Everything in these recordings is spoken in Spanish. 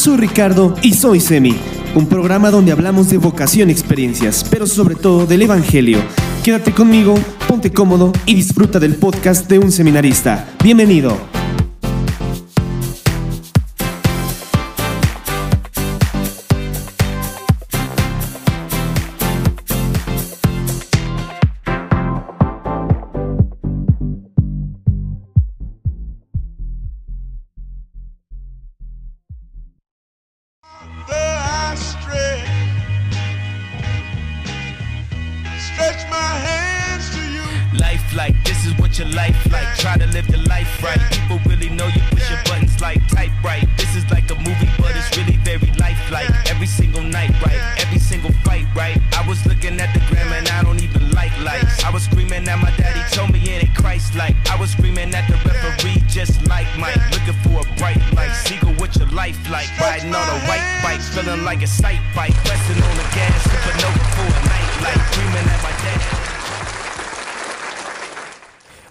Soy Ricardo y soy Semi, un programa donde hablamos de vocación experiencias, pero sobre todo del Evangelio. Quédate conmigo, ponte cómodo y disfruta del podcast de un seminarista. Bienvenido.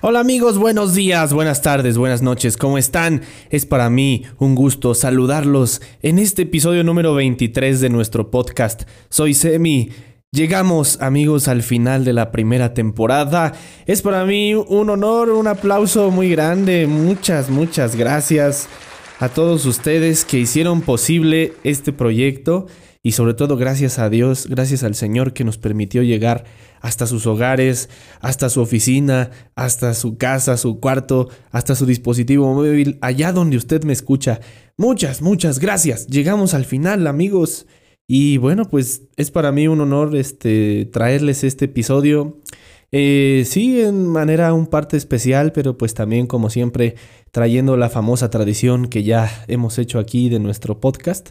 Hola amigos, buenos días, buenas tardes, buenas noches, ¿cómo están? Es para mí un gusto saludarlos en este episodio número 23 de nuestro podcast. Soy Semi. Llegamos amigos al final de la primera temporada. Es para mí un honor, un aplauso muy grande. Muchas, muchas gracias a todos ustedes que hicieron posible este proyecto y sobre todo gracias a Dios, gracias al Señor que nos permitió llegar hasta sus hogares, hasta su oficina, hasta su casa, su cuarto, hasta su dispositivo móvil, allá donde usted me escucha. Muchas, muchas gracias. Llegamos al final, amigos. Y bueno, pues es para mí un honor este traerles este episodio. Eh, sí, en manera un parte especial, pero pues también como siempre trayendo la famosa tradición que ya hemos hecho aquí de nuestro podcast.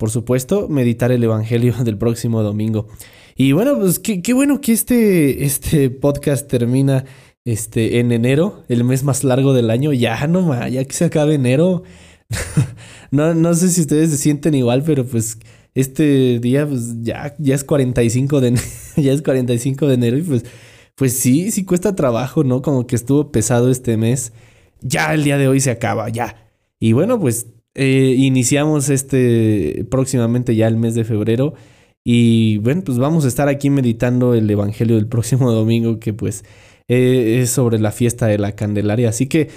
Por supuesto, meditar el Evangelio del próximo domingo. Y bueno, pues qué, qué bueno que este, este podcast termina este, en enero, el mes más largo del año. Ya no más, ya que se acabe enero. no, no sé si ustedes se sienten igual, pero pues este día pues ya, ya es 45 de enero, ya es 45 de enero y pues, pues sí, sí cuesta trabajo, ¿no? Como que estuvo pesado este mes. Ya el día de hoy se acaba, ya. Y bueno, pues eh, iniciamos este próximamente ya el mes de febrero. Y bueno, pues vamos a estar aquí meditando el Evangelio del próximo domingo, que pues eh, es sobre la fiesta de la Candelaria. Así que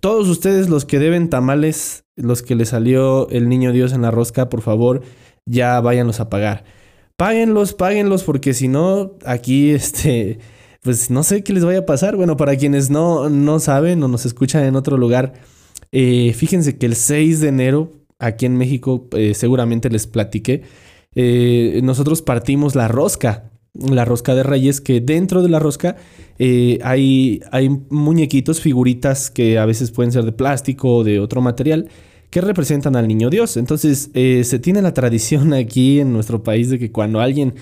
todos ustedes los que deben tamales, los que les salió el niño Dios en la rosca, por favor, ya váyanlos a pagar. Páguenlos, páguenlos, porque si no, aquí este, pues no sé qué les vaya a pasar. Bueno, para quienes no, no saben o nos escuchan en otro lugar, eh, fíjense que el 6 de enero, aquí en México, eh, seguramente les platiqué, eh, nosotros partimos la rosca, la rosca de reyes, que dentro de la rosca hay, hay muñequitos, figuritas que a veces pueden ser de plástico o de otro material que representan al niño Dios. Entonces se tiene la tradición aquí en nuestro país de que cuando alguien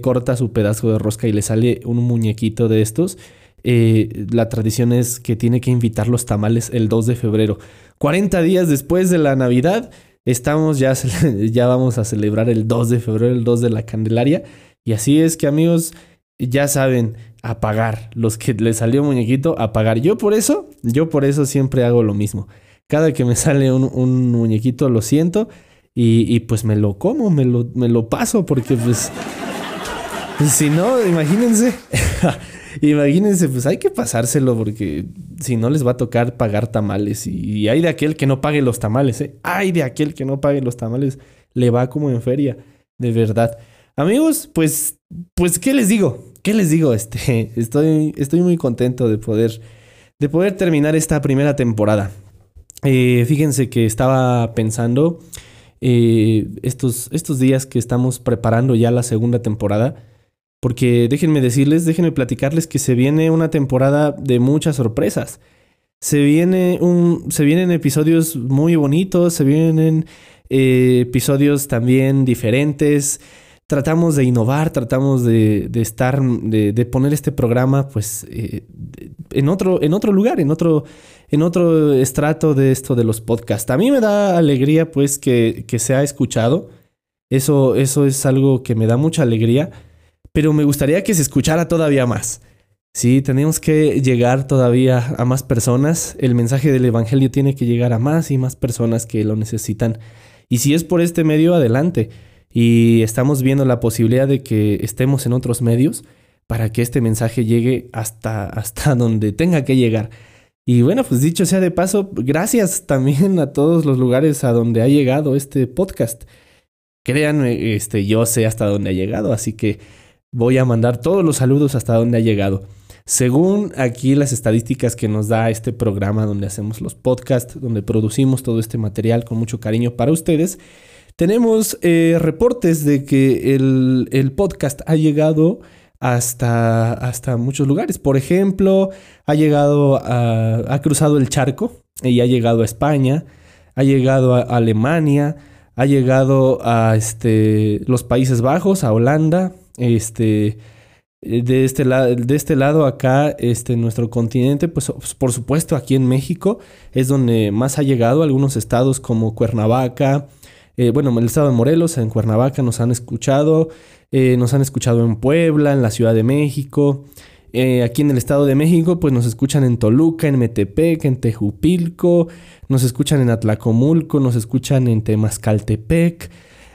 corta su pedazo de rosca y le sale un muñequito de estos, eh, la tradición es que tiene que invitar los tamales el 2 de febrero. 40 días después de la Navidad, estamos ya, ya vamos a celebrar el 2 de febrero, el 2 de la Candelaria. Y así es que amigos, ya saben, a pagar. Los que les salió muñequito, a pagar. Yo por eso, yo por eso siempre hago lo mismo. Cada que me sale un, muñequito lo siento y, y, pues me lo como, me lo, me lo paso porque pues... Si no, imagínense. Imagínense, pues hay que pasárselo porque si no les va a tocar pagar tamales. Y, y hay de aquel que no pague los tamales, ¿eh? Hay de aquel que no pague los tamales. Le va como en feria, de verdad. Amigos, pues, pues, ¿qué les digo? ¿Qué les digo? Este, estoy, estoy muy contento de poder, de poder terminar esta primera temporada. Eh, fíjense que estaba pensando eh, estos, estos días que estamos preparando ya la segunda temporada. Porque déjenme decirles, déjenme platicarles que se viene una temporada de muchas sorpresas. Se, viene un, se vienen episodios muy bonitos, se vienen eh, episodios también diferentes. Tratamos de innovar, tratamos de, de estar, de, de, poner este programa pues eh, en, otro, en otro lugar, en otro, en otro estrato de esto de los podcasts. A mí me da alegría pues que, que se ha escuchado. Eso, eso es algo que me da mucha alegría pero me gustaría que se escuchara todavía más. Sí, tenemos que llegar todavía a más personas. El mensaje del Evangelio tiene que llegar a más y más personas que lo necesitan. Y si es por este medio, adelante. Y estamos viendo la posibilidad de que estemos en otros medios para que este mensaje llegue hasta, hasta donde tenga que llegar. Y bueno, pues dicho sea de paso, gracias también a todos los lugares a donde ha llegado este podcast. Créanme, este, yo sé hasta dónde ha llegado, así que voy a mandar todos los saludos hasta donde ha llegado. Según aquí las estadísticas que nos da este programa donde hacemos los podcasts, donde producimos todo este material con mucho cariño para ustedes, tenemos eh, reportes de que el, podcast ha llegado hasta, hasta muchos lugares. Por ejemplo, ha llegado a, ha cruzado el charco y ha llegado a España, ha llegado a Alemania, ha llegado a este, los Países Bajos, a Holanda, este, de este, de este lado acá, este, nuestro continente, pues por supuesto aquí en México es donde más ha llegado, algunos estados como Cuernavaca, eh, bueno, el estado de Morelos, en Cuernavaca nos han escuchado, eh, nos han escuchado en Puebla, en la Ciudad de México, eh, aquí en el Estado de México, pues nos escuchan en Toluca, en Metepec, en Tejupilco, nos escuchan en Atlacomulco, nos escuchan en Temascaltepec,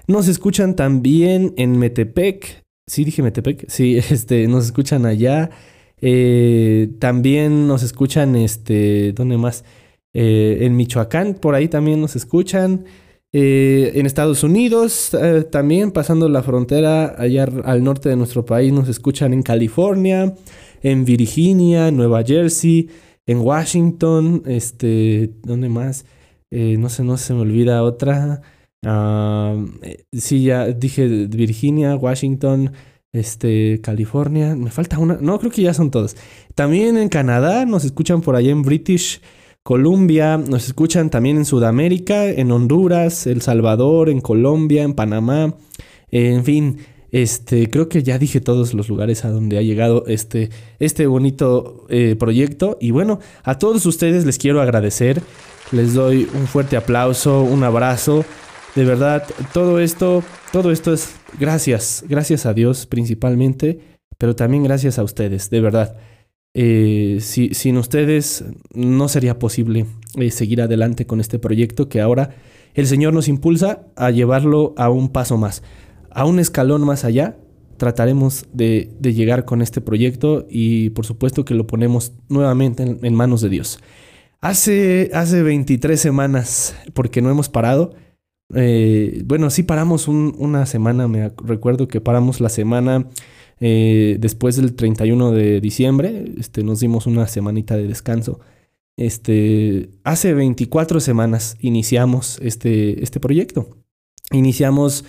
nos escuchan también en Metepec. Sí, dije Metepec. Sí, este, nos escuchan allá. Eh, también nos escuchan, este, ¿dónde más? Eh, en Michoacán, por ahí también nos escuchan. en Estados Unidos, también pasando la frontera allá al norte de nuestro país, nos escuchan en California en Virginia, Nueva Jersey, en Washington, este, ¿dónde más? Eh, no sé, no se me olvida otra. Eh, sí, ya dije Virginia, Washington, este, California. Me falta una. No, creo que ya son todos. También en Canadá, nos escuchan por allá en British Columbia, nos escuchan también en Sudamérica, en Honduras, El Salvador, en Colombia, en Panamá. En fin, este, creo que ya dije todos los lugares a donde ha llegado este, este bonito eh, proyecto. Y bueno, a todos ustedes les quiero agradecer. Les doy un fuerte aplauso, un abrazo. De verdad, todo esto, todo esto es gracias, gracias a Dios principalmente, pero también gracias a ustedes, de verdad. Eh, si, sin ustedes no sería posible eh, seguir adelante con este proyecto que ahora el Señor nos impulsa a llevarlo a un paso más a un escalón más allá, trataremos de, llegar con este proyecto y por supuesto que lo ponemos nuevamente en, manos de Dios. Hace, hace 23 semanas, porque no hemos parado, eh, bueno, sí paramos una semana, me recuerdo que paramos la semana eh, después del 31 de diciembre, este, nos dimos una semanita de descanso. Este, hace 24 semanas iniciamos este, este proyecto. Iniciamos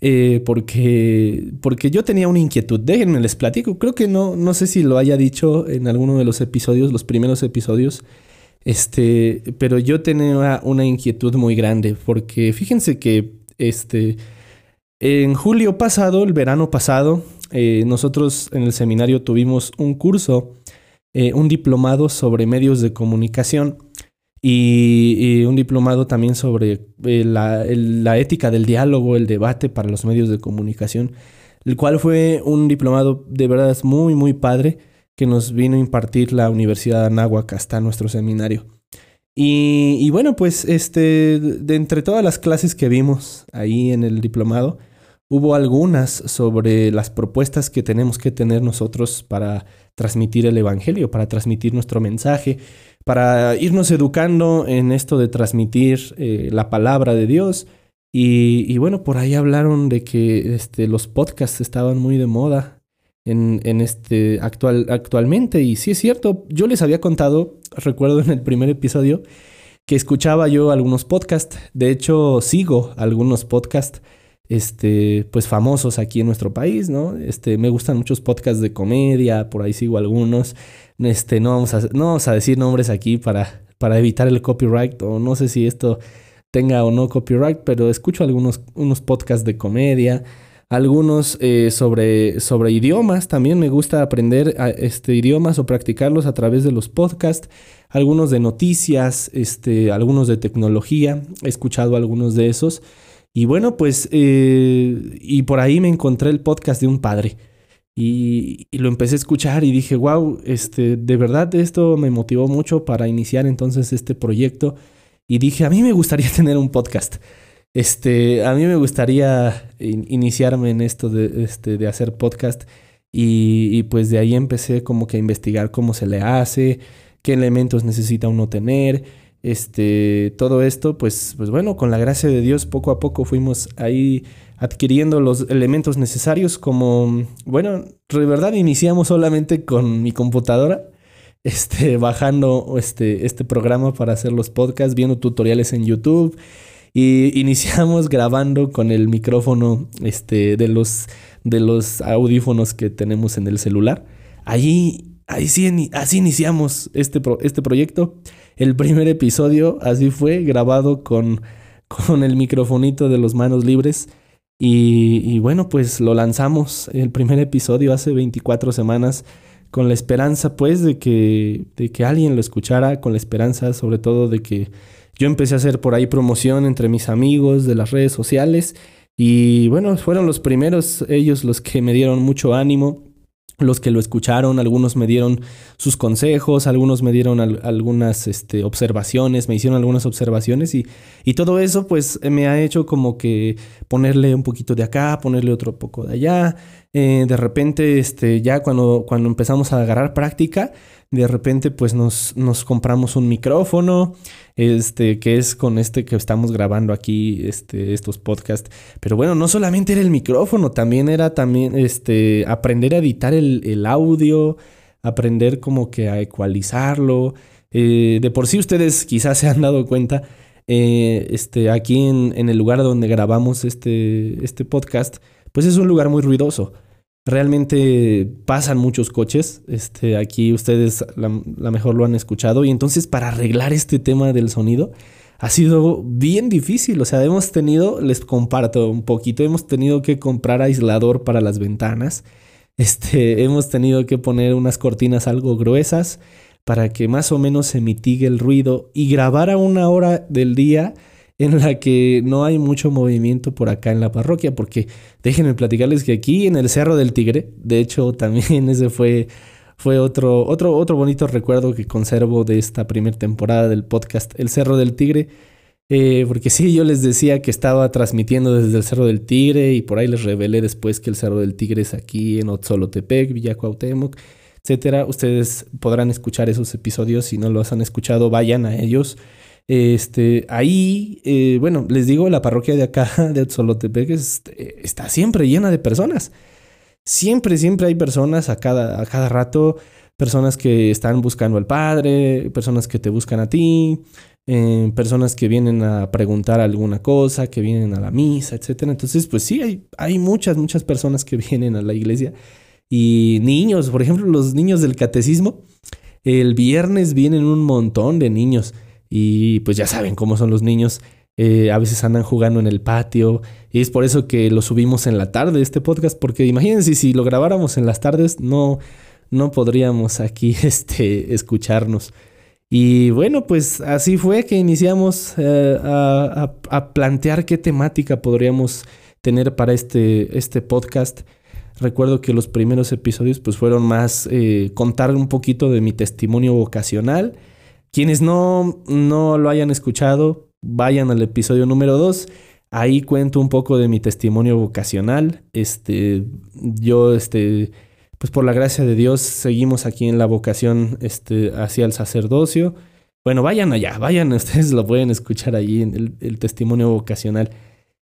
eh, porque, porque yo tenía una inquietud. Déjenme les platico. Creo que no, no sé si lo haya dicho en alguno de los episodios, los primeros episodios. Este, pero yo tenía una inquietud muy grande. Porque fíjense que este, en julio pasado, el verano pasado, eh, nosotros en el seminario tuvimos un curso, eh, un diplomado sobre medios de comunicación y, un diplomado también sobre eh, la, ética del diálogo, el debate para los medios de comunicación, el cual fue un diplomado de verdad muy, muy padre que nos vino a impartir la Universidad de Anáhuac hasta nuestro seminario. Y, y, bueno, pues este, de entre todas las clases que vimos ahí en el diplomado, hubo algunas sobre las propuestas que tenemos que tener nosotros para transmitir el Evangelio, para transmitir nuestro mensaje, para irnos educando en esto de transmitir eh, la palabra de Dios. Y, bueno, por ahí hablaron de que este, los podcasts estaban muy de moda en, en, este actual, actualmente. Y sí es cierto, yo les había contado, recuerdo en el primer episodio, que escuchaba yo algunos podcasts. De hecho, sigo algunos podcasts este, pues famosos aquí en nuestro país, ¿no? Este, me gustan muchos podcasts de comedia, por ahí sigo algunos. Este, no vamos a, no vamos a decir nombres aquí para, para evitar el copyright, o no sé si esto tenga o no copyright, pero escucho algunos unos podcasts de comedia, algunos eh, sobre, sobre idiomas, también me gusta aprender este, idiomas o practicarlos a través de los podcasts, algunos de noticias, este, algunos de tecnología, he escuchado algunos de esos. Y bueno, pues, eh, y por ahí me encontré el podcast de un padre. Y, y lo empecé a escuchar y dije, wow, este, de verdad esto me motivó mucho para iniciar entonces este proyecto. Y dije, a mí me gustaría tener un podcast. Este, a mí me gustaría in- iniciarme en esto de, este, de hacer podcast. Y, y pues de ahí empecé como que a investigar cómo se le hace, qué elementos necesita uno tener. Este, todo esto, pues, pues bueno, con la gracia de Dios, poco a poco fuimos ahí adquiriendo los elementos necesarios como, bueno, de verdad iniciamos solamente con mi computadora, este, bajando este, este programa para hacer los podcasts, viendo tutoriales en YouTube y iniciamos grabando con el micrófono este, de, los, de los audífonos que tenemos en el celular. Allí, ahí sí, así iniciamos este, pro- este proyecto. El primer episodio así fue, grabado con, con el microfonito de los manos libres. Y, y bueno, pues lo lanzamos el primer episodio hace 24 semanas con la esperanza pues de que, de que alguien lo escuchara, con la esperanza sobre todo de que yo empecé a hacer por ahí promoción entre mis amigos de las redes sociales y bueno, fueron los primeros ellos los que me dieron mucho ánimo, los que lo escucharon, algunos me dieron sus consejos, algunos me dieron al- algunas este, observaciones, me hicieron algunas observaciones y, y todo eso pues me ha hecho como que ponerle un poquito de acá, ponerle otro poco de allá. Eh, de repente, este, ya cuando, cuando empezamos a agarrar práctica, de repente pues nos, nos compramos un micrófono, este, que es con este que estamos grabando aquí, este, estos podcasts. Pero bueno, no solamente era el micrófono, también era también, este, aprender a editar el, el audio, aprender como que a ecualizarlo. Eh, de por sí ustedes quizás se han dado cuenta, eh, este, aquí en, en el lugar donde grabamos este, este podcast, pues es un lugar muy ruidoso. Realmente pasan muchos coches. Este, aquí ustedes la, mejor lo han escuchado. Y entonces, para arreglar este tema del sonido, ha sido bien difícil. O sea, hemos tenido, les comparto un poquito, hemos tenido que comprar aislador para las ventanas. Este, hemos tenido que poner unas cortinas algo gruesas para que más o menos se mitigue el ruido y grabar a una hora del día en la que no hay mucho movimiento por acá en la parroquia, porque déjenme platicarles que aquí en el Cerro del Tigre, de hecho también ese fue, fue otro, otro, otro bonito recuerdo que conservo de esta primera temporada del podcast, el Cerro del Tigre, eh, porque sí, yo les decía que estaba transmitiendo desde el Cerro del Tigre y por ahí les revelé después que el Cerro del Tigre es aquí en Otzolotepec, Villa Cuauhtémoc, etcétera. Ustedes podrán escuchar esos episodios, si no los han escuchado, vayan a ellos. Este, ahí, eh, bueno, les digo, la parroquia de acá, de Otzolotepec, es- eh, está siempre llena de personas. Siempre, siempre hay personas a cada, a cada rato, personas que están buscando al Padre, personas que te buscan a ti, eh, personas que vienen a preguntar alguna cosa, que vienen a la misa, etcétera. Entonces, pues sí, hay, hay muchas, muchas personas que vienen a la iglesia. Y niños, por ejemplo, los niños del catecismo, el viernes vienen un montón de niños. Y pues ya saben cómo son los niños. eh, a veces andan jugando en el patio. Y es por eso que lo subimos en la tarde, este podcast. Porque imagínense, si lo grabáramos en las tardes, no, no podríamos aquí este, escucharnos. Y bueno, pues así fue que iniciamos eh, a, a- plantear qué temática podríamos tener para este, este podcast. Recuerdo que los primeros episodios pues fueron más eh, contar un poquito de mi testimonio vocacional. Quienes no, no lo hayan escuchado, vayan al episodio número 2. Ahí cuento un poco de mi testimonio vocacional. Este, yo, este, pues por la gracia de Dios, seguimos aquí en la vocación este, hacia el sacerdocio. Bueno, vayan allá, vayan, ustedes lo pueden escuchar allí en el, testimonio vocacional.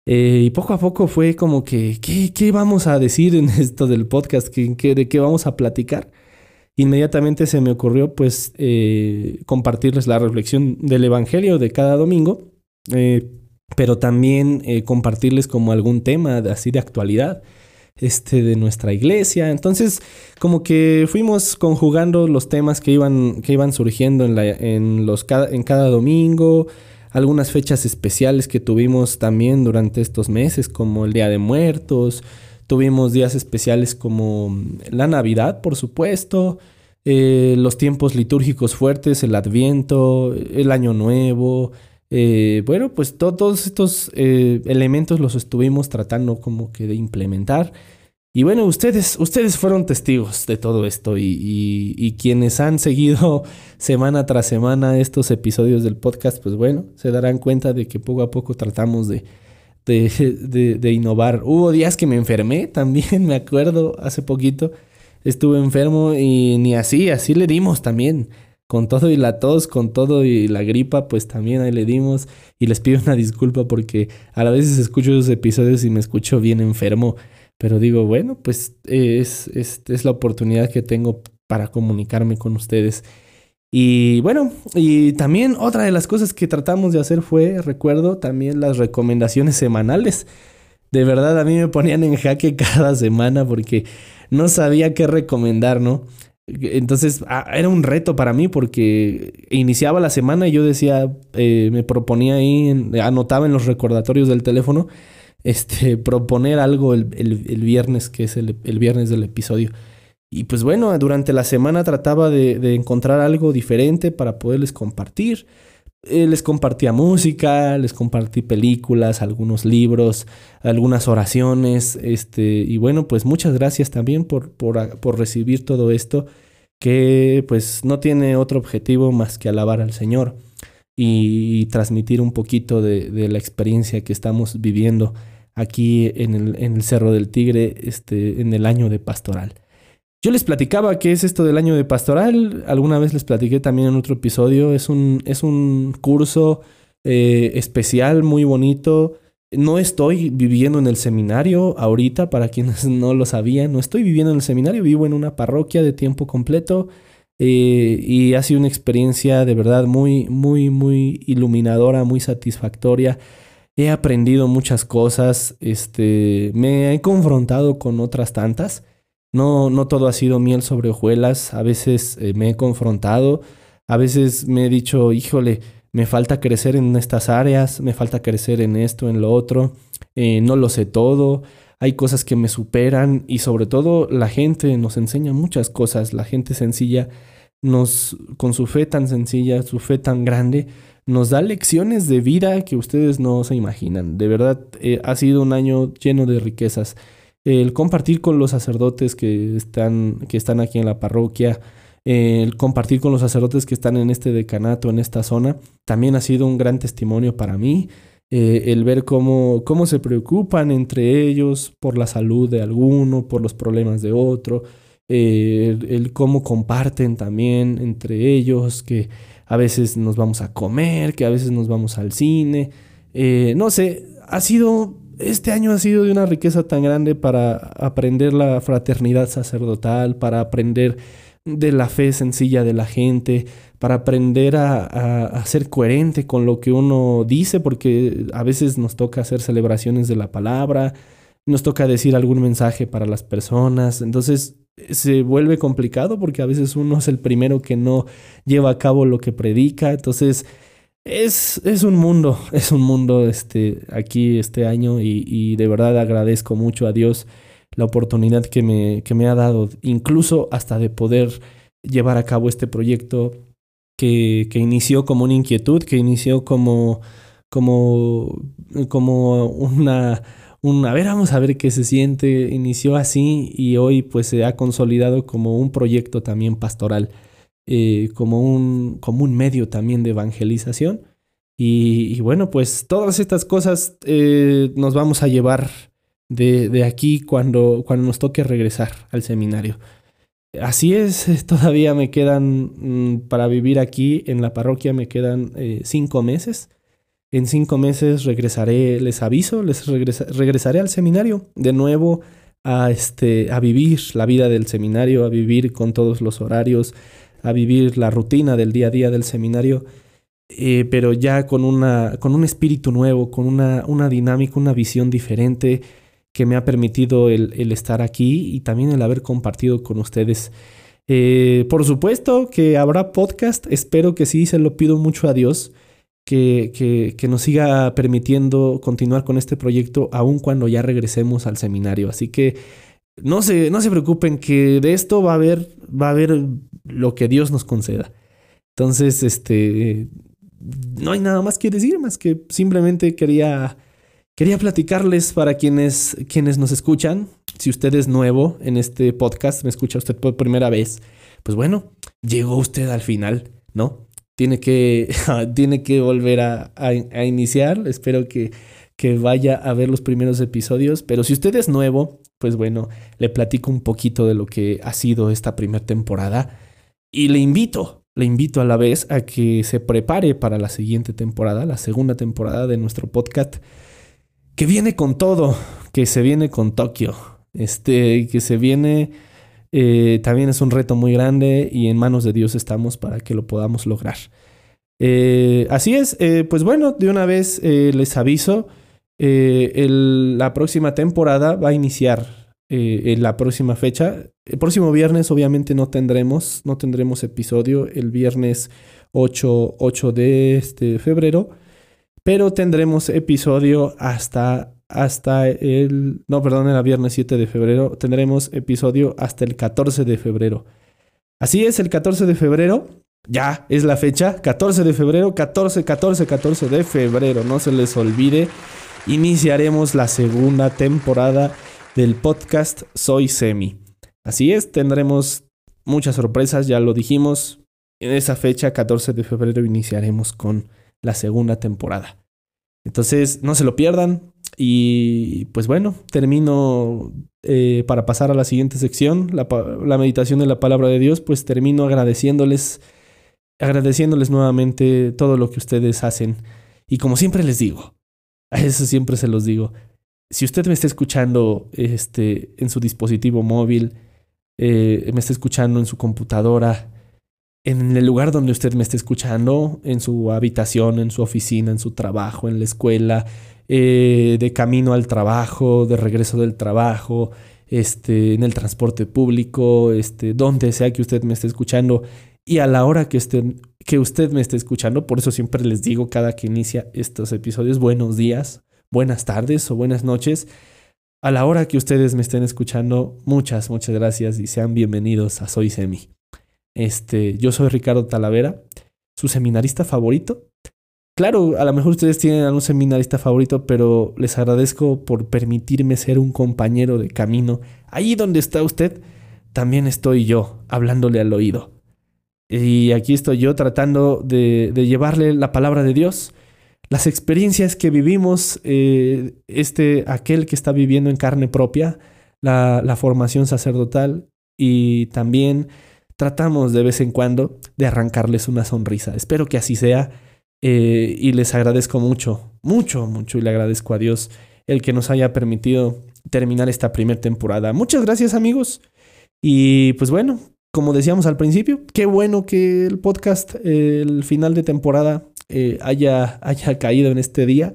Eh, y poco a poco fue como que, ¿qué, qué vamos a decir en esto del podcast? ¿Qué, qué- de qué vamos a platicar? Inmediatamente se me ocurrió pues eh, compartirles la reflexión del Evangelio de cada domingo, eh, pero también eh, compartirles como algún tema de- así de actualidad este, de nuestra iglesia. Entonces, como que fuimos conjugando los temas que iban, que iban surgiendo en, la, en, los, en cada domingo, algunas fechas especiales que tuvimos también durante estos meses, como el Día de Muertos, tuvimos días especiales como la Navidad, por supuesto, eh, los tiempos litúrgicos fuertes, el Adviento, el Año Nuevo. eh, bueno, pues to- todos estos eh, elementos los estuvimos tratando como que de implementar. Y bueno, ustedes, ustedes fueron testigos de todo esto y, y, y, quienes han seguido semana tras semana estos episodios del podcast, pues bueno, se darán cuenta de que poco a poco tratamos de, de, de, innovar. Hubo días que me enfermé también, me acuerdo, hace poquito estuve enfermo y ni así, así le dimos también. Con todo y la tos, con todo y la gripa, pues también ahí le dimos. Y les pido una disculpa porque a la veces escucho esos episodios y me escucho bien enfermo. Pero digo, bueno, pues es, es, es la oportunidad que tengo para comunicarme con ustedes. Y bueno, y también otra de las cosas que tratamos de hacer fue, recuerdo, también las recomendaciones semanales. De verdad, a mí me ponían en jaque cada semana porque no sabía qué recomendar, ¿no? Entonces era un reto para mí porque iniciaba la semana y yo decía, eh, me proponía ahí, anotaba en los recordatorios del teléfono este, proponer algo el, el, viernes, que es el, el, viernes del episodio. Y pues bueno, durante la semana trataba de, de encontrar algo diferente para poderles compartir. Eh, les compartía música, les compartí películas, algunos libros, algunas oraciones. Este, y bueno, pues muchas gracias también por, por, por recibir todo esto, que pues no tiene otro objetivo más que alabar al Señor y, transmitir un poquito de, de, la experiencia que estamos viviendo aquí en el, en el Cerro del Tigre este, en el año de pastoral. Yo les platicaba qué es esto del año de pastoral, alguna vez les platiqué también en otro episodio, es un, es un curso eh, especial, muy bonito. No estoy viviendo en el seminario ahorita, para quienes no lo sabían, no estoy viviendo en el seminario, vivo en una parroquia de tiempo completo eh, y ha sido una experiencia de verdad muy, muy, muy iluminadora, muy satisfactoria he aprendido muchas cosas, este, me he confrontado con otras tantas. No, no todo ha sido miel sobre hojuelas, a veces eh, me he confrontado, a veces me he dicho, híjole, me falta crecer en estas áreas, me falta crecer en esto, en lo otro, eh, no lo sé todo, hay cosas que me superan y sobre todo la gente nos enseña muchas cosas, la gente sencilla nos, con su fe tan sencilla, su fe tan grande, nos da lecciones de vida que ustedes no se imaginan. De verdad, eh, ha sido un año lleno de riquezas. El compartir con los sacerdotes que están, que están aquí en la parroquia, el compartir con los sacerdotes que están en este decanato, en esta zona, también ha sido un gran testimonio para mí. Eh, el ver cómo, cómo se preocupan entre ellos por la salud de alguno, por los problemas de otro, eh, el, cómo comparten también entre ellos, que a veces nos vamos a comer, que a veces nos vamos al cine. Eh, no sé, ha sido, este año ha sido de una riqueza tan grande para aprender la fraternidad sacerdotal, para aprender de la fe sencilla de la gente, para aprender a, a, ser coherente con lo que uno dice, porque a veces nos toca hacer celebraciones de la palabra, nos toca decir algún mensaje para las personas. Entonces, se vuelve complicado porque a veces uno es el primero que no lleva a cabo lo que predica. Entonces, es, es un mundo, es un mundo este, aquí este año y, de verdad agradezco mucho a Dios la oportunidad que me, que me ha dado, incluso hasta de poder llevar a cabo este proyecto que, que inició como una inquietud, que inició como, como, como una un, a ver, vamos a ver qué se siente, inició así y hoy pues se ha consolidado como un proyecto también pastoral, eh, como, un, como un medio también de evangelización. Y, bueno, pues todas estas cosas eh, nos vamos a llevar de, de aquí cuando, cuando nos toque regresar al seminario. Así es, todavía me quedan, mm, para vivir aquí en la parroquia, me quedan eh, cinco meses. En cinco meses regresaré, les aviso, les regresa, regresaré al seminario de nuevo a, este, a vivir la vida del seminario, a vivir con todos los horarios, a vivir la rutina del día a día del seminario, eh, pero ya con, una, con un espíritu nuevo, con una, una dinámica, una visión diferente que me ha permitido el, el estar aquí y también el haber compartido con ustedes. Eh, por supuesto que habrá podcast, espero que sí, se lo pido mucho a Dios que, que, que, nos siga permitiendo continuar con este proyecto aun cuando ya regresemos al seminario. Así que no se, no se preocupen que de esto va a haber, va a lo que Dios nos conceda. Entonces, este, no hay nada más que decir, más que simplemente quería, quería platicarles para quienes, quienes nos escuchan, si usted es nuevo en este podcast, me escucha usted por primera vez, pues bueno, llegó usted al final, ¿no? Tiene que, tiene que volver a, a- a iniciar, espero que, que vaya a ver los primeros episodios, pero si usted es nuevo, pues bueno, le platico un poquito de lo que ha sido esta primera temporada y le invito, le invito a la vez a que se prepare para la siguiente temporada, la segunda temporada de nuestro podcast, que viene con todo, que se viene con Tokio, este, que se viene, eh, también es un reto muy grande y en manos de Dios estamos para que lo podamos lograr. Eh, así es, eh, pues bueno, de una vez les aviso, eh, el- la próxima temporada va a iniciar eh, en la próxima fecha. El próximo viernes obviamente no tendremos, no tendremos episodio el viernes 8, 8 de este febrero, pero tendremos episodio hasta, hasta el, no, perdón, era viernes 7 de febrero, tendremos episodio hasta el 14 de febrero. Así es, el 14 de febrero, ya es la fecha, 14 de febrero, 14, 14, 14 de febrero, no se les olvide, iniciaremos la segunda temporada del podcast Soy Semi. Así es, tendremos muchas sorpresas, ya lo dijimos. En esa fecha, 14 de febrero, iniciaremos con la segunda temporada. Entonces, no se lo pierdan. Y pues bueno, termino eh, para pasar a la siguiente sección, la, la meditación de la palabra de Dios, pues termino agradeciéndoles, agradeciéndoles nuevamente todo lo que ustedes hacen. Y como siempre les digo, a eso siempre se los digo, si usted me está escuchando este, en su dispositivo móvil, eh, me está escuchando en su computadora, en el lugar donde usted me esté escuchando, en su habitación, en su oficina, en su trabajo, en la escuela, eh, de camino al trabajo, de regreso del trabajo, este, en el transporte público, este, donde sea que usted me esté escuchando y a la hora que, usted, que usted me esté escuchando, por eso siempre les digo cada que inicia estos episodios, buenos días, buenas tardes o buenas noches. A la hora que ustedes me estén escuchando, muchas, muchas gracias y sean bienvenidos a Soy Semi. Este, yo soy Ricardo Talavera, su seminarista favorito. Claro, a lo mejor ustedes tienen algún seminarista favorito, pero les agradezco por permitirme ser un compañero de camino. Ahí donde está usted, también estoy yo, hablándole al oído. Y aquí estoy yo tratando de, de llevarle la palabra de Dios, las experiencias que vivimos, eh, este, aquel que está viviendo en carne propia, la, la formación sacerdotal y también tratamos de vez en cuando de arrancarles una sonrisa. Espero que así sea eh, y les agradezco mucho, mucho, mucho y le agradezco a Dios el que nos haya permitido terminar esta primera temporada. Muchas gracias amigos y pues bueno, como decíamos al principio, qué bueno que el podcast, eh, el final de temporada eh, haya, haya caído en este día.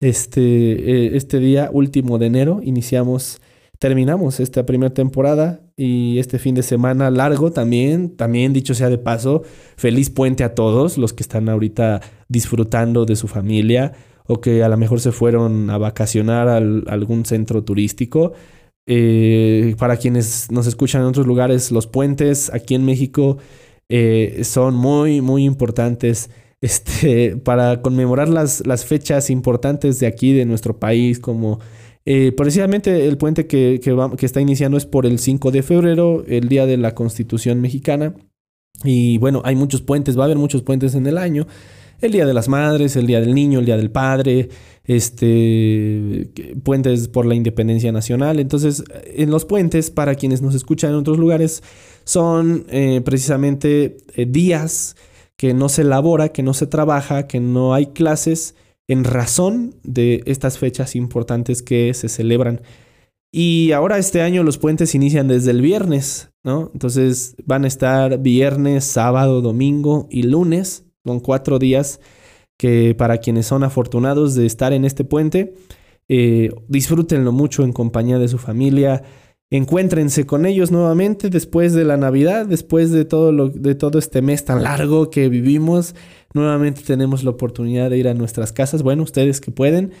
Este, eh, este día último de enero iniciamos, terminamos esta primera temporada y este fin de semana largo también, también dicho sea de paso, feliz puente a todos los que están ahorita disfrutando de su familia o que a lo mejor se fueron a vacacionar a algún centro turístico. Eh, para quienes nos escuchan en otros lugares, los puentes aquí en México eh, son muy, muy importantes este, para conmemorar las, las fechas importantes de aquí, de nuestro país, como eh, precisamente el puente que, que, que está iniciando es por el 5 de febrero, el día de la Constitución mexicana. Y bueno, hay muchos puentes, va a haber muchos puentes en el año. El Día de las Madres, el Día del Niño, el Día del Padre, este, puentes por la independencia nacional. Entonces, en los puentes, para quienes nos escuchan en otros lugares, son eh, precisamente eh, días que no se elabora, que no se trabaja, que no hay clases en razón de estas fechas importantes que se celebran. Y ahora este año los puentes inician desde el viernes, ¿no? Entonces van a estar viernes, sábado, domingo y lunes, con cuatro días que para quienes son afortunados de estar en este puente, eh, disfrútenlo mucho en compañía de su familia, encuéntrense con ellos nuevamente después de la Navidad, después de todo, lo, de todo este mes tan largo que vivimos, nuevamente tenemos la oportunidad de ir a nuestras casas, bueno, ustedes que pueden,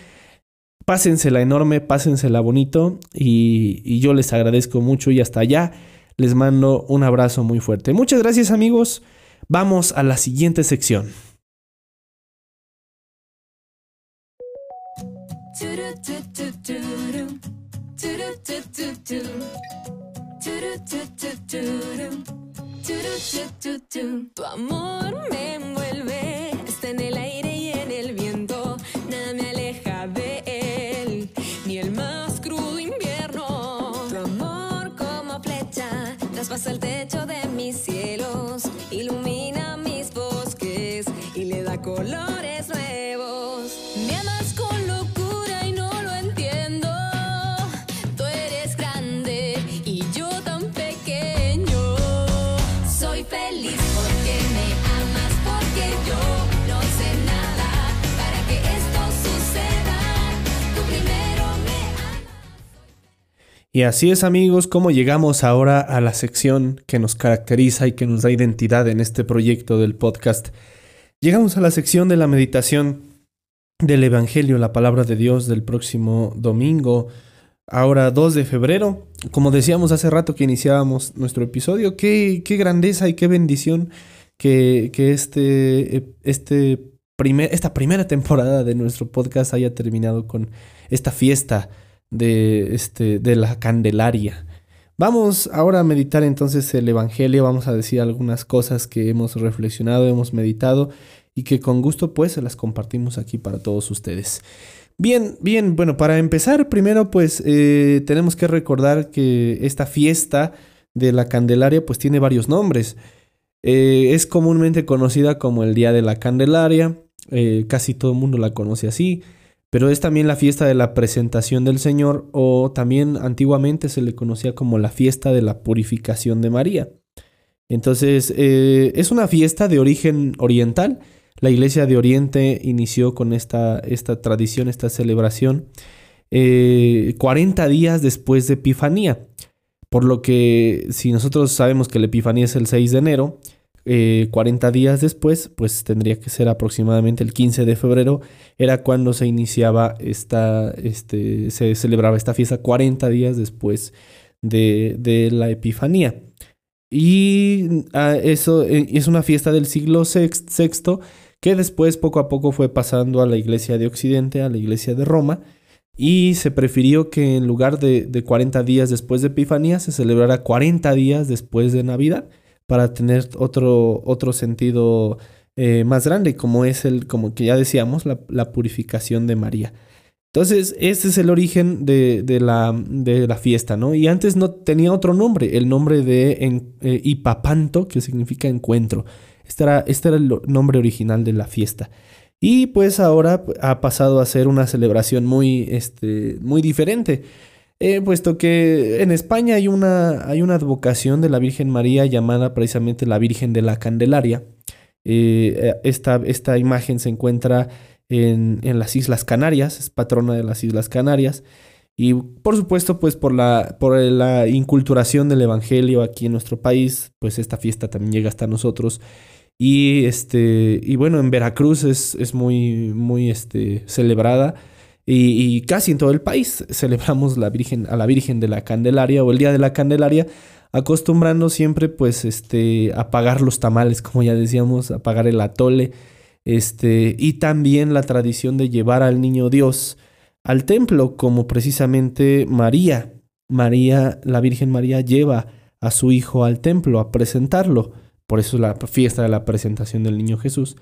pásensela enorme, pásensela bonito y yo les agradezco mucho y hasta allá les mando un abrazo muy fuerte. Muchas gracias amigos, vamos a la siguiente sección. Tu amor me envuelve, está en el aire y en el viento, nada me aleja de él, ni el más crudo invierno. Tu amor como flecha, traspasa el Y así es amigos como llegamos ahora a la sección que nos caracteriza y que nos da identidad en este proyecto del podcast. Llegamos a la sección de la meditación del Evangelio, la palabra de Dios del próximo domingo, ahora 2 de febrero. Como decíamos hace rato que iniciábamos nuestro episodio, qué, grandeza y qué bendición que, este, este primer, esta primera temporada de nuestro podcast haya terminado con esta fiesta de, este, de la Candelaria. Vamos ahora a meditar entonces el Evangelio, vamos a decir algunas cosas que hemos reflexionado, hemos meditado y que con gusto pues se las compartimos aquí para todos ustedes. Bien, bien, bueno, para empezar primero pues eh, tenemos que recordar que esta fiesta de la Candelaria pues tiene varios nombres. Eh, es comúnmente conocida como el Día de la Candelaria, eh, casi todo el mundo la conoce así, pero es también la fiesta de la presentación del Señor o también antiguamente se le conocía como la fiesta de la purificación de María. Entonces, eh, es una fiesta de origen oriental. La iglesia de Oriente inició con esta, esta tradición, esta celebración, eh, 40 días después de Epifanía. Por lo que si nosotros sabemos que la Epifanía es el 6 de enero, eh, 40 días después, pues tendría que ser aproximadamente el 15 de febrero, era cuando se iniciaba esta, este, se celebraba esta fiesta 40 días después de, la Epifanía. Y ah, eso eh, es una fiesta del siglo sexto que después poco a poco fue pasando a la iglesia de Occidente, a la iglesia de Roma, y se prefirió que en lugar de, de 40 días después de Epifanía se celebrara 40 días después de Navidad para tener otro, otro sentido eh, más grande, como es el, como que ya decíamos, la, purificación de María. Entonces, este es el origen de, de la, de la fiesta, ¿no? Y antes no tenía otro nombre, el nombre de en, eh, Ipapanto, que significa encuentro. Este era, este era el nombre original de la fiesta. Y pues ahora ha pasado a ser una celebración muy, este, muy diferente. Eh, puesto que en España hay una, hay una advocación de la Virgen María llamada precisamente la Virgen de la Candelaria. Eh, esta, esta imagen se encuentra en, en, las Islas Canarias, es patrona de las Islas Canarias. Y por supuesto, pues por la, por la inculturación del Evangelio aquí en nuestro país, pues esta fiesta también llega hasta nosotros. Y este, y bueno, en Veracruz es, es muy, muy este, celebrada. Y, casi en todo el país celebramos la Virgen, a la Virgen de la Candelaria o el Día de la Candelaria, acostumbrando siempre, pues, este, a pagar los tamales, como ya decíamos, a el atole. Este, y también la tradición de llevar al niño Dios al templo, como precisamente María. María, la Virgen María lleva a su hijo al templo a presentarlo. Por eso la fiesta de la presentación del niño Jesús.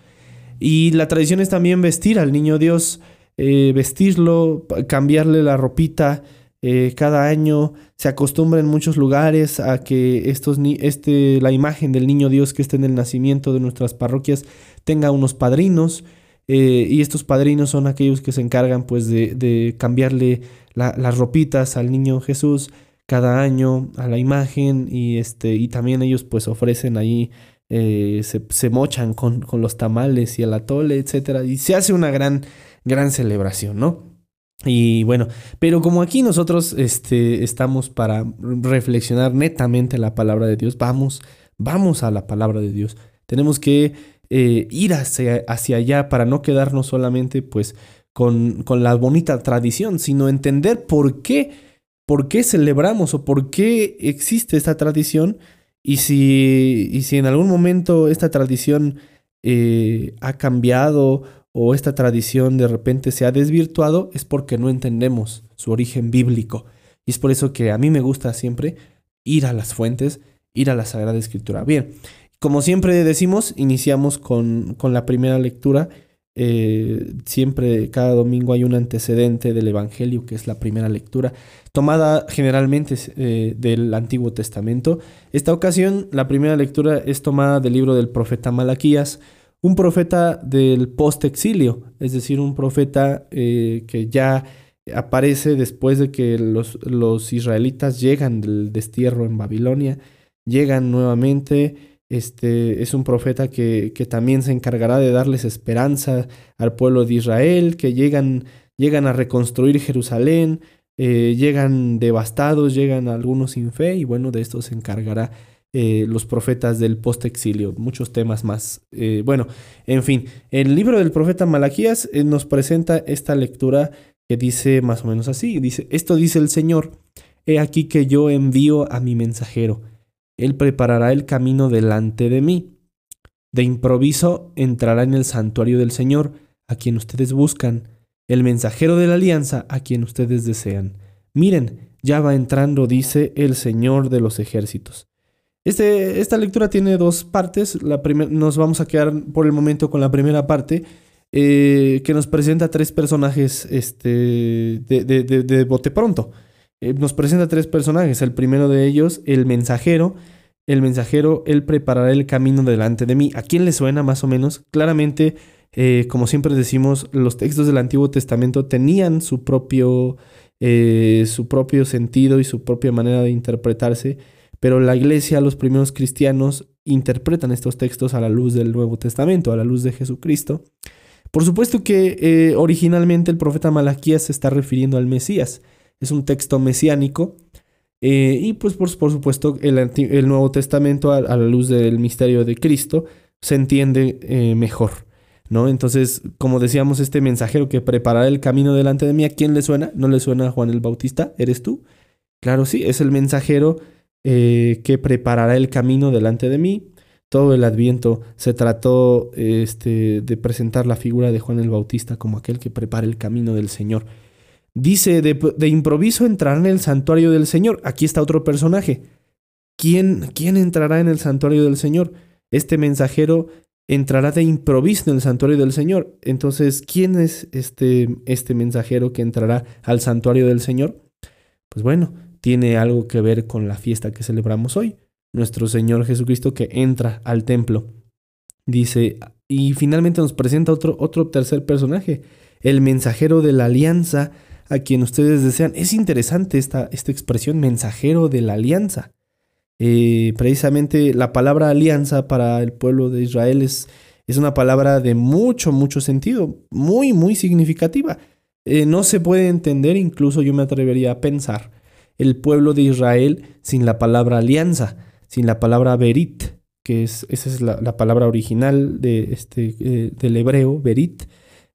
Y la tradición es también vestir al niño Dios, eh, vestirlo, cambiarle la ropita. Eh, cada año se acostumbra en muchos lugares a que estos ni este, la imagen del niño Dios que está en el nacimiento de nuestras parroquias tenga unos padrinos. Eh, y estos padrinos son aquellos que se encargan pues de, de cambiarle la, las ropitas al niño Jesús cada año a la imagen y este y también ellos pues ofrecen ahí se, se, mochan con, con, los tamales y el atole etcétera y se hace una gran gran celebración no y bueno pero como aquí nosotros este estamos para reflexionar netamente la palabra de Dios vamos vamos a la palabra de Dios. Tenemos que eh, ir hacia, hacia allá para no quedarnos solamente pues con, con la bonita tradición sino entender por qué por qué celebramos o por qué existe esta tradición. Y si, y si en algún momento esta tradición eh, ha cambiado o esta tradición de repente se ha desvirtuado es porque no entendemos su origen bíblico. Y es por eso que a mí me gusta siempre ir a las fuentes, ir a la Sagrada Escritura. Bien, como siempre decimos, iniciamos con, con la primera lectura. Eh, siempre, cada domingo hay un antecedente del Evangelio, que es la primera lectura, tomada generalmente eh, del Antiguo Testamento. Esta ocasión, la primera lectura es tomada del libro del profeta Malaquías, un profeta del post-exilio, es decir, un profeta eh, que ya aparece después de que los, los, israelitas llegan del destierro en Babilonia, llegan nuevamente. Este es un profeta que, que también se encargará de darles esperanza al pueblo de Israel, que llegan, llegan a reconstruir Jerusalén, eh, llegan devastados, llegan algunos sin fe, y bueno, de esto se encargará eh, los profetas del post-exilio, muchos temas más. Eh, bueno, en fin, el libro del profeta Malaquías eh, nos presenta esta lectura que dice más o menos así, dice, esto dice el Señor, he aquí que yo envío a mi mensajero, él preparará el camino delante de mí. De improviso entrará en el santuario del Señor, a quien ustedes buscan, el mensajero de la alianza, a quien ustedes desean. Miren, ya va entrando, dice el Señor de los ejércitos. Este, esta lectura tiene dos partes. La nos vamos a quedar por el momento con la primera parte, eh, que nos presenta tres personajes este, de, de, de, bote pronto. Eh, nos presenta tres personajes. El primero de ellos, el mensajero. El mensajero, él preparará el camino delante de mí. ¿A quién le suena más o menos? Claramente, eh, como siempre decimos, los textos del Antiguo Testamento tenían su propio, su propio sentido y su propia manera de interpretarse pero la iglesia, los primeros cristianos, interpretan estos textos a la luz del Nuevo Testamento, a la luz de Jesucristo. Por supuesto que eh, originalmente el profeta Malaquías se está refiriendo al Mesías. Es un texto mesiánico. Eh, y pues por, supuesto el, Nuevo Testamento a, la luz del misterio de Cristo se entiende eh, mejor. ¿no? Entonces, como decíamos, este mensajero que preparará el camino delante de mí, ¿a quién le suena? ¿No le suena a Juan el Bautista? ¿Eres tú? Claro, sí, es el mensajero eh, que preparará el camino delante de mí. Todo el adviento se trató este, de presentar la figura de Juan el Bautista como aquel que prepara el camino del Señor. Dice, de, improviso entrará en el santuario del Señor. Aquí está otro personaje. ¿Quién, ¿Quién entrará en el santuario del Señor? Este mensajero entrará de improviso en el santuario del Señor. Entonces, ¿quién es este, este mensajero que entrará al santuario del Señor? Pues bueno, tiene algo que ver con la fiesta que celebramos hoy. Nuestro Señor Jesucristo que entra al templo. Dice, y finalmente nos presenta otro, otro tercer personaje, el mensajero de la alianza a quien ustedes desean. Es interesante esta, esta expresión, mensajero de la alianza. Eh, precisamente la palabra alianza para el pueblo de Israel es, es una palabra de mucho, mucho sentido, muy, muy significativa. Eh, no se puede entender, incluso yo me atrevería a pensar, el pueblo de Israel sin la palabra alianza, sin la palabra berit, que es, esa es la, palabra original de este, eh, del hebreo, berit.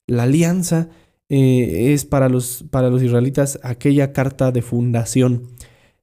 La alianza eh, es para los, para los israelitas aquella carta de fundación.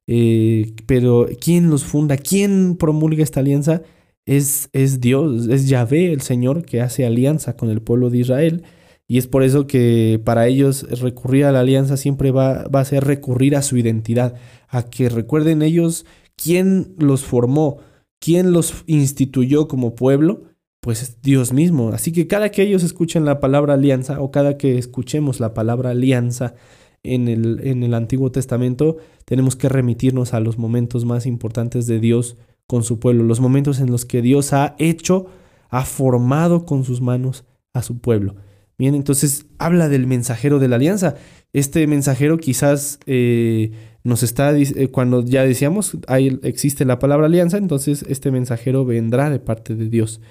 Eh, pero ¿quién los funda? ¿Quién promulga esta alianza? Es, es Dios, es Yahvé, el Señor, que hace alianza con el pueblo de Israel y es por eso que para ellos recurrir a la alianza siempre va, a ser recurrir a su identidad, a que recuerden ellos quién los formó, quién los instituyó como pueblo, pues es Dios mismo. Así que cada que ellos escuchen la palabra alianza o cada que escuchemos la palabra alianza en el, en el Antiguo Testamento, tenemos que remitirnos a los momentos más importantes de Dios con su pueblo, los momentos en los que Dios ha hecho, ha formado con sus manos a su pueblo. Bien, entonces habla del mensajero de la alianza. Este mensajero quizás eh, nos está, eh, cuando ya decíamos, ahí existe la palabra alianza, entonces este mensajero vendrá de parte de Dios.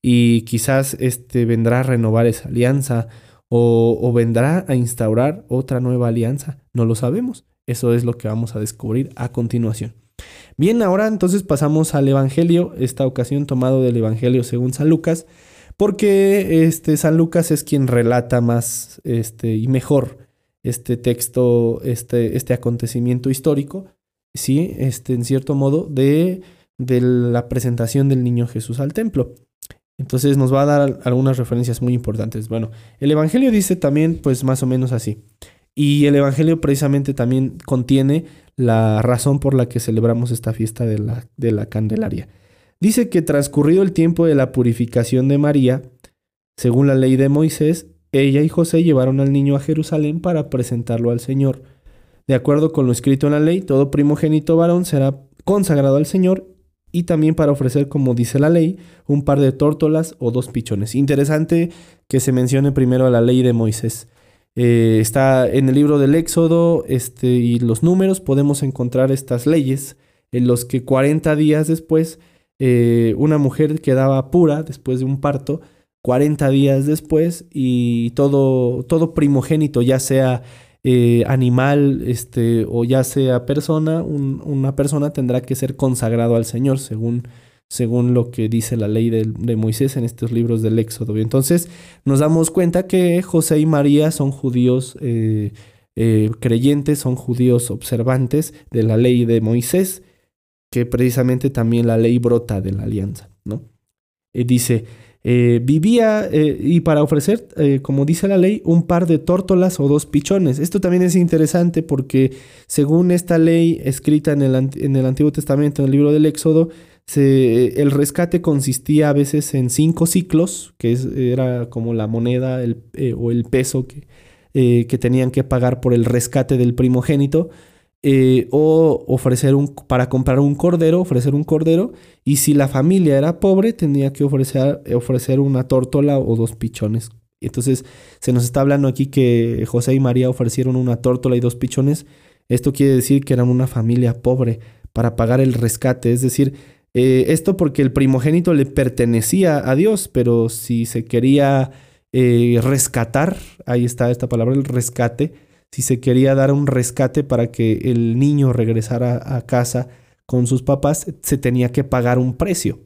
Y quizás este vendrá a renovar esa alianza o, o vendrá a instaurar otra nueva alianza. No lo sabemos. Eso es lo que vamos a descubrir a continuación. Bien, ahora entonces pasamos al Evangelio, esta ocasión tomado del Evangelio según San Lucas porque este, San Lucas es quien relata más este, y mejor este texto, este, este acontecimiento histórico, ¿sí? este, en cierto modo, de, de la presentación del niño Jesús al templo. Entonces nos va a dar algunas referencias muy importantes. Bueno, el Evangelio dice también pues más o menos así. Y el Evangelio precisamente también contiene la razón por la que celebramos esta fiesta de la, de la Candelaria. Dice que transcurrido el tiempo de la purificación de María, según la ley de Moisés, ella y José llevaron al niño a Jerusalén para presentarlo al Señor. De acuerdo con lo escrito en la ley, todo primogénito varón será consagrado al Señor y también para ofrecer, como dice la ley, un par de tórtolas o dos pichones. Interesante que se mencione primero la ley de Moisés. Eh, está en el libro del Éxodo este, y los números, podemos encontrar estas leyes en los que 40 días después eh, una mujer quedaba pura después de un parto, 40 días después, y todo, todo primogénito, ya sea eh, animal este, o ya sea persona, una persona tendrá que ser consagrado al Señor, según, según lo que dice la ley de, de, Moisés en estos libros del Éxodo. Entonces nos damos cuenta que José y María son judíos eh, creyentes, son judíos observantes de la ley de Moisés, que precisamente también la ley brota de la alianza. ¿no? Y dice, eh, vivía eh, y para ofrecer, eh, como dice la ley, un par de tórtolas o dos pichones. Esto también es interesante porque según esta ley escrita en el, en el Antiguo Testamento, en el libro del Éxodo, el rescate consistía a veces en cinco ciclos, que era como la moneda el, o el peso que, que tenían que pagar por el rescate del primogénito. Eh, o ofrecer un, para comprar un cordero, ofrecer un cordero, y si la familia era pobre, tenía que ofrecer, ofrecer una tórtola o dos pichones. Entonces, se nos está hablando aquí que José y María ofrecieron una tórtola y dos pichones. Esto quiere decir que eran una familia pobre para pagar el rescate. Es decir, eh, esto porque el primogénito le pertenecía a Dios, pero si se quería eh, rescatar, ahí está esta palabra, el rescate, si se quería dar un rescate para que el niño regresara a casa con sus papás, se tenía que pagar un precio.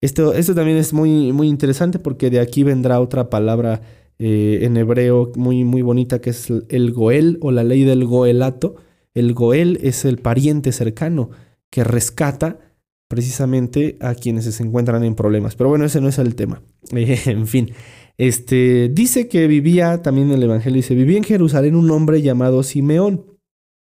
Esto, esto también es muy, muy interesante porque de aquí vendrá otra palabra eh, en hebreo muy, muy bonita que es el goel o la ley del goelato. El goel es el pariente cercano que rescata precisamente a quienes se encuentran en problemas. Pero bueno, ese no es el tema. en fin, este, dice que vivía, también el Evangelio dice, vivía en Jerusalén un hombre llamado Simeón,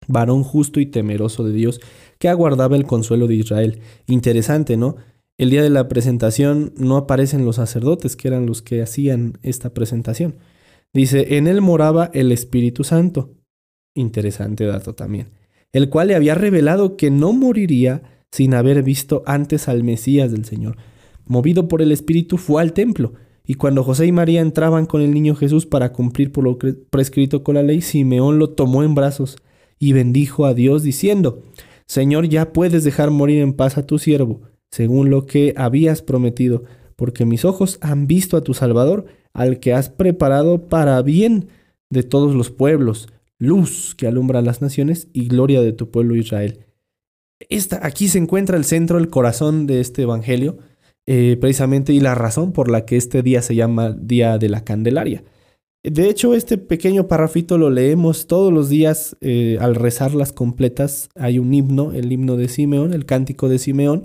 varón justo y temeroso de Dios, que aguardaba el consuelo de Israel. Interesante, ¿no? El día de la presentación no aparecen los sacerdotes, que eran los que hacían esta presentación. Dice, en él moraba el Espíritu Santo. Interesante dato también. El cual le había revelado que no moriría sin haber visto antes al Mesías del Señor. Movido por el Espíritu fue al templo y cuando José y María entraban con el niño Jesús para cumplir por lo prescrito con la ley, Simeón lo tomó en brazos y bendijo a Dios diciendo, Señor, ya puedes dejar morir en paz a tu siervo, según lo que habías prometido, porque mis ojos han visto a tu Salvador, al que has preparado para bien de todos los pueblos, luz que alumbra las naciones y gloria de tu pueblo Israel. Esta, aquí se encuentra el centro, el corazón de este Evangelio, eh, precisamente y la razón por la que este día se llama Día de la Candelaria. De hecho, este pequeño parrafito lo leemos todos los días eh, al rezar las completas. Hay un himno, el himno de Simeón, el cántico de Simeón.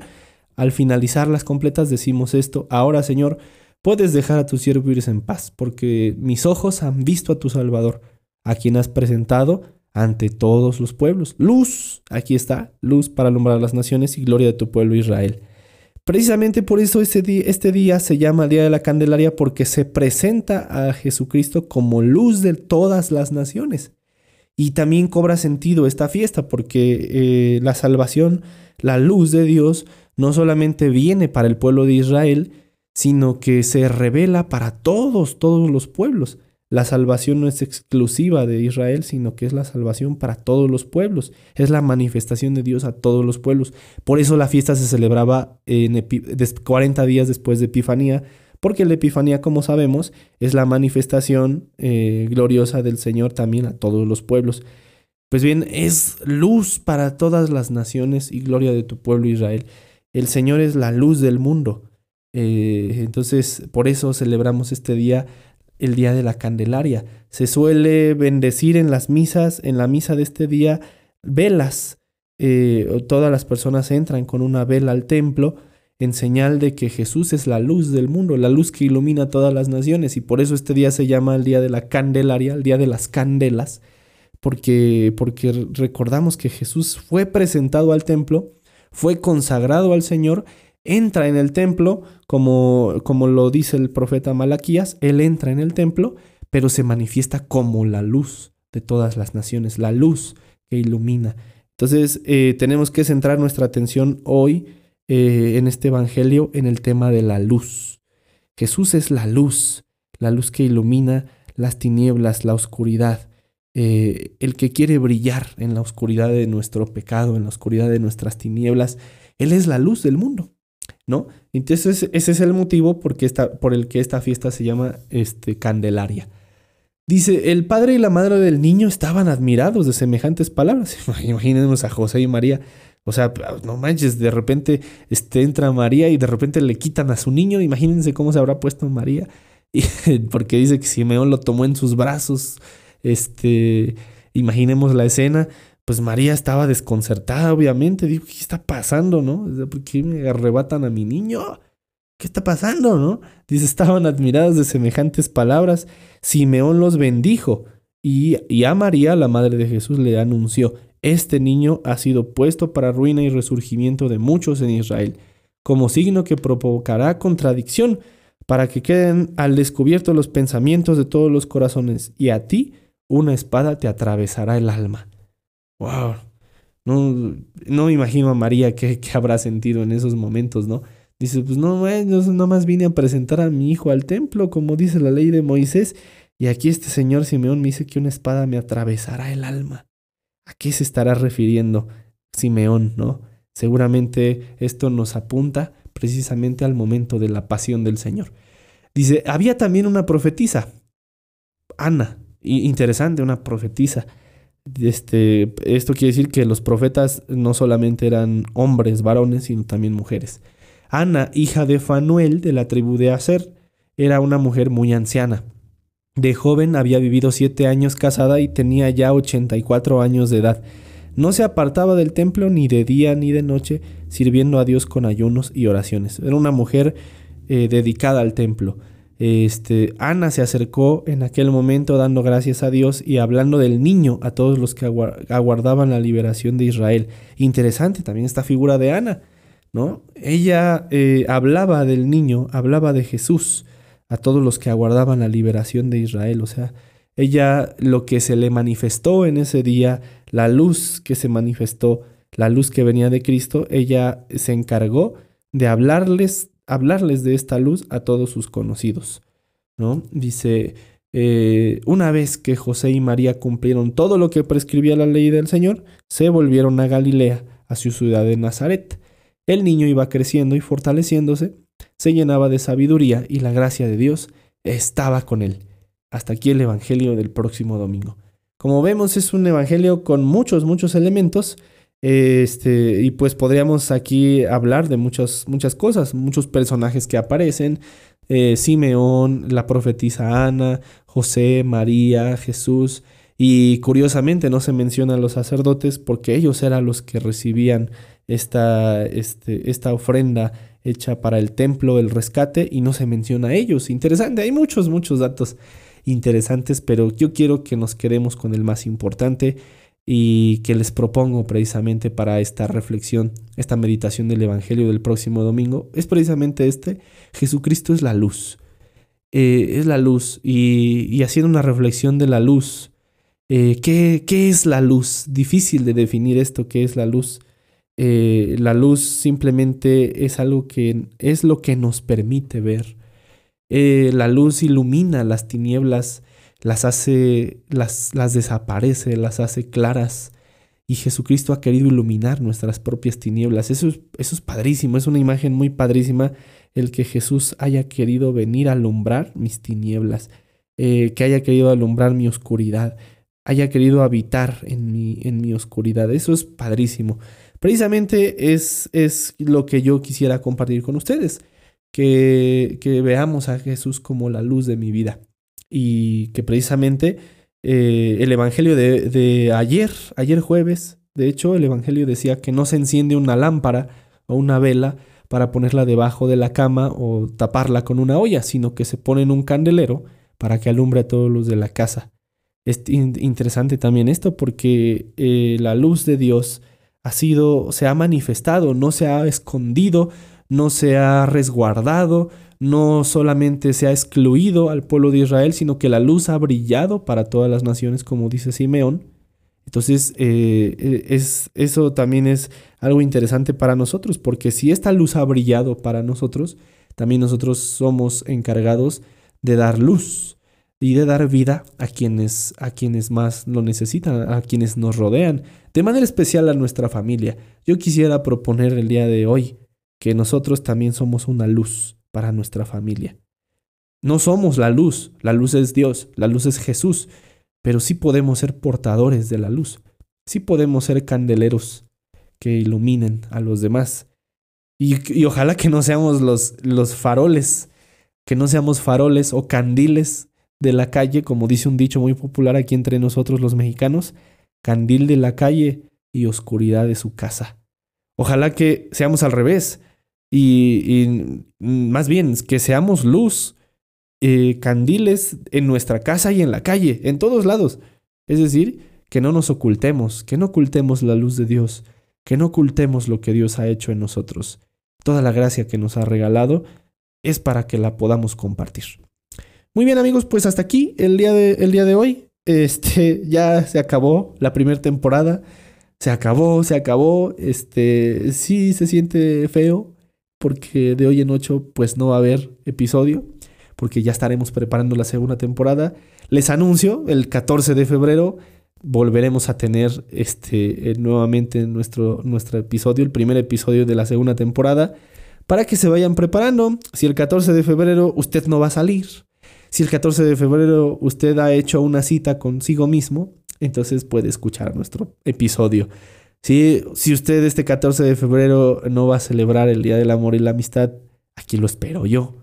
Al finalizar las completas decimos esto, ahora Señor, puedes dejar a tus siervos en paz, porque mis ojos han visto a tu Salvador, a quien has presentado ante todos los pueblos. Luz, aquí está, luz para alumbrar las naciones y gloria de tu pueblo Israel. Precisamente por eso este día, se llama Día de la Candelaria porque se presenta a Jesucristo como luz de todas las naciones. Y también cobra sentido esta fiesta porque eh, la salvación, la luz de Dios, no solamente viene para el pueblo de Israel, sino que se revela para todos, todos los pueblos. La salvación no es exclusiva de Israel, sino que es la salvación para todos los pueblos. Es la manifestación de Dios a todos los pueblos. Por eso la fiesta se celebraba en 40 días después de Epifanía, porque la Epifanía, como sabemos, es la manifestación eh, gloriosa del Señor también a todos los pueblos. Pues bien, es luz para todas las naciones y gloria de tu pueblo Israel. El Señor es la luz del mundo. Eh, entonces, por eso celebramos este día el día de la Candelaria. Se suele bendecir en las misas, en la misa de este día, velas. Eh, todas las personas entran con una vela al templo en señal de que Jesús es la luz del mundo, la luz que ilumina todas las naciones, y por eso este día se llama el día de la Candelaria, el día de las candelas, porque, porque recordamos que Jesús fue presentado al templo, fue consagrado al Señor, entra en el templo, como, como lo dice el profeta Malaquías, él entra en el templo, pero se manifiesta como la luz de todas las naciones, la luz que ilumina. Entonces eh, tenemos que centrar nuestra atención hoy eh, en este Evangelio en el tema de la luz. Jesús es la luz, la luz que ilumina las tinieblas, la oscuridad, eh, el que quiere brillar en la oscuridad de nuestro pecado, en la oscuridad de nuestras tinieblas. Él es la luz del mundo, ¿no? Entonces ese es el motivo por el que esta fiesta se llama este, Candelaria. Dice, el padre y la madre del niño estaban admirados de semejantes palabras. Imagínense a José y María. O sea, no manches, de repente este, entra María y de repente le quitan a su niño. Imagínense cómo se habrá puesto María. Y, porque dice que Simeón lo tomó en sus brazos. Este, imaginemos la escena. Pues María estaba desconcertada, obviamente. Dijo, ¿qué está pasando, no? ¿Por qué me arrebatan a mi niño? ¿Qué está pasando, no? Dice, estaban admirados de semejantes palabras. Simeón los bendijo y, y a María, la madre de Jesús, le anunció, este niño ha sido puesto para ruina y resurgimiento de muchos en Israel, como signo que provocará contradicción, para que queden al descubierto los pensamientos de todos los corazones, y a ti una espada te atravesará el alma. ¡Wow! No, no me imagino a María qué, qué habrá sentido en esos momentos, ¿no? Dice, pues no, yo nomás vine a presentar a mi hijo al templo, como dice la ley de Moisés, y aquí este señor Simeón me dice que una espada me atravesará el alma. ¿A qué se estará refiriendo Simeón, no? Seguramente esto nos apunta precisamente al momento de la pasión del Señor. Dice, había también una profetisa, Ana, interesante, una profetisa. Este, esto quiere decir que los profetas no solamente eran hombres, varones, sino también mujeres. Ana, hija de Fanuel de la tribu de Aser, era una mujer muy anciana. De joven había vivido siete años casada y tenía ya ochenta y cuatro años de edad. No se apartaba del templo ni de día ni de noche, sirviendo a Dios con ayunos y oraciones. Era una mujer eh, dedicada al templo. Este, Ana se acercó en aquel momento dando gracias a Dios y hablando del niño a todos los que aguardaban la liberación de Israel. Interesante también esta figura de Ana. ¿no? Ella eh, hablaba del niño, hablaba de Jesús a todos los que aguardaban la liberación de Israel. O sea, ella lo que se le manifestó en ese día, la luz que se manifestó, la luz que venía de Cristo, ella se encargó de hablarles, hablarles de esta luz a todos sus conocidos. ¿no? Dice, eh, una vez que José y María cumplieron todo lo que prescribía la ley del Señor, se volvieron a Galilea, a su ciudad de Nazaret. El niño iba creciendo y fortaleciéndose, se llenaba de sabiduría y la gracia de Dios estaba con él. Hasta aquí el Evangelio del próximo domingo. Como vemos es un Evangelio con muchos, muchos elementos. Este, y pues podríamos aquí hablar de muchas, muchas cosas, muchos personajes que aparecen. Eh, Simeón, la profetisa Ana, José, María, Jesús. Y curiosamente no se mencionan los sacerdotes porque ellos eran los que recibían esta, este, esta ofrenda hecha para el templo del rescate y no se menciona a ellos. Interesante, hay muchos, muchos datos interesantes, pero yo quiero que nos quedemos con el más importante y que les propongo precisamente para esta reflexión, esta meditación del Evangelio del próximo domingo, es precisamente este, Jesucristo es la luz. Eh, es la luz y, haciendo una reflexión de la luz, eh, ¿qué, ¿qué, es la luz? Difícil de definir esto, ¿qué es la luz? Eh, la luz simplemente es algo que es lo que nos permite ver. La luz ilumina las tinieblas, las hace, las, las desaparece, las hace claras. Y Jesucristo ha querido iluminar nuestras propias tinieblas. Eso es, eso es padrísimo, es una imagen muy padrísima el que Jesús haya querido venir a alumbrar mis tinieblas, eh, que haya querido alumbrar mi oscuridad, haya querido habitar en mi, en mi oscuridad. Eso es padrísimo. Precisamente es, es lo que yo quisiera compartir con ustedes, que, que, veamos a Jesús como la luz de mi vida y que precisamente eh, el Evangelio de, de ayer, ayer jueves, de hecho el Evangelio decía que no se enciende una lámpara o una vela para ponerla debajo de la cama o taparla con una olla, sino que se pone en un candelero para que alumbre a todos los de la casa. Es in- interesante también esto porque eh, la luz de Dios ha sido, se ha manifestado, no se ha escondido, no se ha resguardado, no solamente se ha excluido al pueblo de Israel, sino que la luz ha brillado para todas las naciones, como dice Simeón. Entonces, eh, eh, es, eso también es algo interesante para nosotros, porque si esta luz ha brillado para nosotros, también nosotros somos encargados de dar luz y de dar vida a quienes, a quienes más lo necesitan, a quienes nos rodean, de manera especial a nuestra familia. Yo quisiera proponer el día de hoy que nosotros también somos una luz para nuestra familia. No somos la luz, la luz es Dios, la luz es Jesús, pero sí podemos ser portadores de la luz, sí podemos ser candeleros que iluminen a los demás. Y, ojalá que no seamos los faroles, que no seamos faroles o candiles de la calle, como dice un dicho muy popular aquí entre nosotros los mexicanos, candil de la calle y oscuridad de su casa. Ojalá que seamos al revés y, más bien que seamos luz, eh, candiles en nuestra casa y en la calle, en todos lados. Es decir, que no nos ocultemos, que no ocultemos la luz de Dios, que no ocultemos lo que Dios ha hecho en nosotros. Toda la gracia que nos ha regalado es para que la podamos compartir. Muy bien amigos, pues hasta aquí el día de, el día de hoy. Este, ya se acabó la primera temporada. Se acabó, se acabó. Este, sí se siente feo porque de hoy en ocho pues no va a haber episodio porque ya estaremos preparando la segunda temporada. Les anuncio, el 14 de febrero volveremos a tener este eh, nuevamente nuestro, nuestro episodio, el primer episodio de la segunda temporada, para que se vayan preparando. Si el 14 de febrero usted no va a salir, si el 14 de febrero usted ha hecho una cita consigo mismo, entonces puede escuchar nuestro episodio. Si, si usted este 14 de febrero no va a celebrar el Día del Amor y la Amistad, aquí lo espero yo.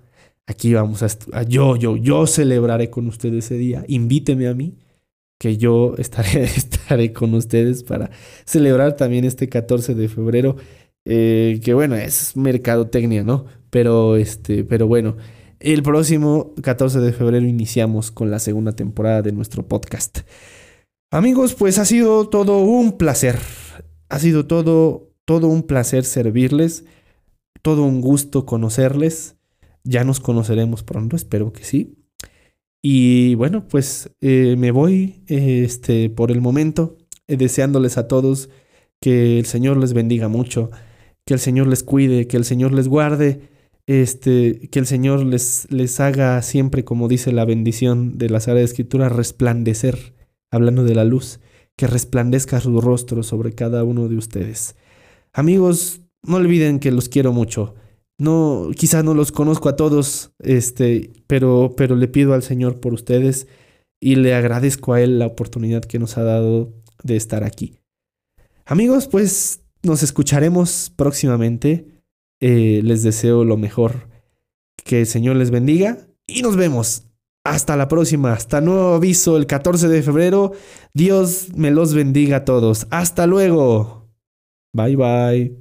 Aquí vamos a, yo, yo, yo celebraré con usted ese día. Invíteme a mí, que yo estaré, estaré con ustedes para celebrar también este 14 de febrero. Eh, que bueno, es mercadotecnia, ¿no? Pero este, pero bueno. El próximo 14 de febrero iniciamos con la segunda temporada de nuestro podcast. Amigos, pues ha sido todo un placer. Ha sido todo, todo un placer servirles. Todo un gusto conocerles. Ya nos conoceremos pronto, espero que sí. Y bueno, pues eh, me voy este, por el momento, eh, deseándoles a todos que el Señor les bendiga mucho, que el Señor les cuide, que el Señor les guarde, este, que el Señor les, les haga siempre, como dice la bendición de la Sagrada Escritura, resplandecer, hablando de la luz, que resplandezca su rostro sobre cada uno de ustedes. Amigos, no olviden que los quiero mucho. No, quizás no los conozco a todos, este, pero, pero le pido al Señor por ustedes y le agradezco a Él la oportunidad que nos ha dado de estar aquí. Amigos, pues nos escucharemos próximamente. Eh, les deseo lo mejor. Que el Señor les bendiga y nos vemos. Hasta la próxima. Hasta nuevo aviso el 14 de febrero. Dios me los bendiga a todos. Hasta luego. Bye bye.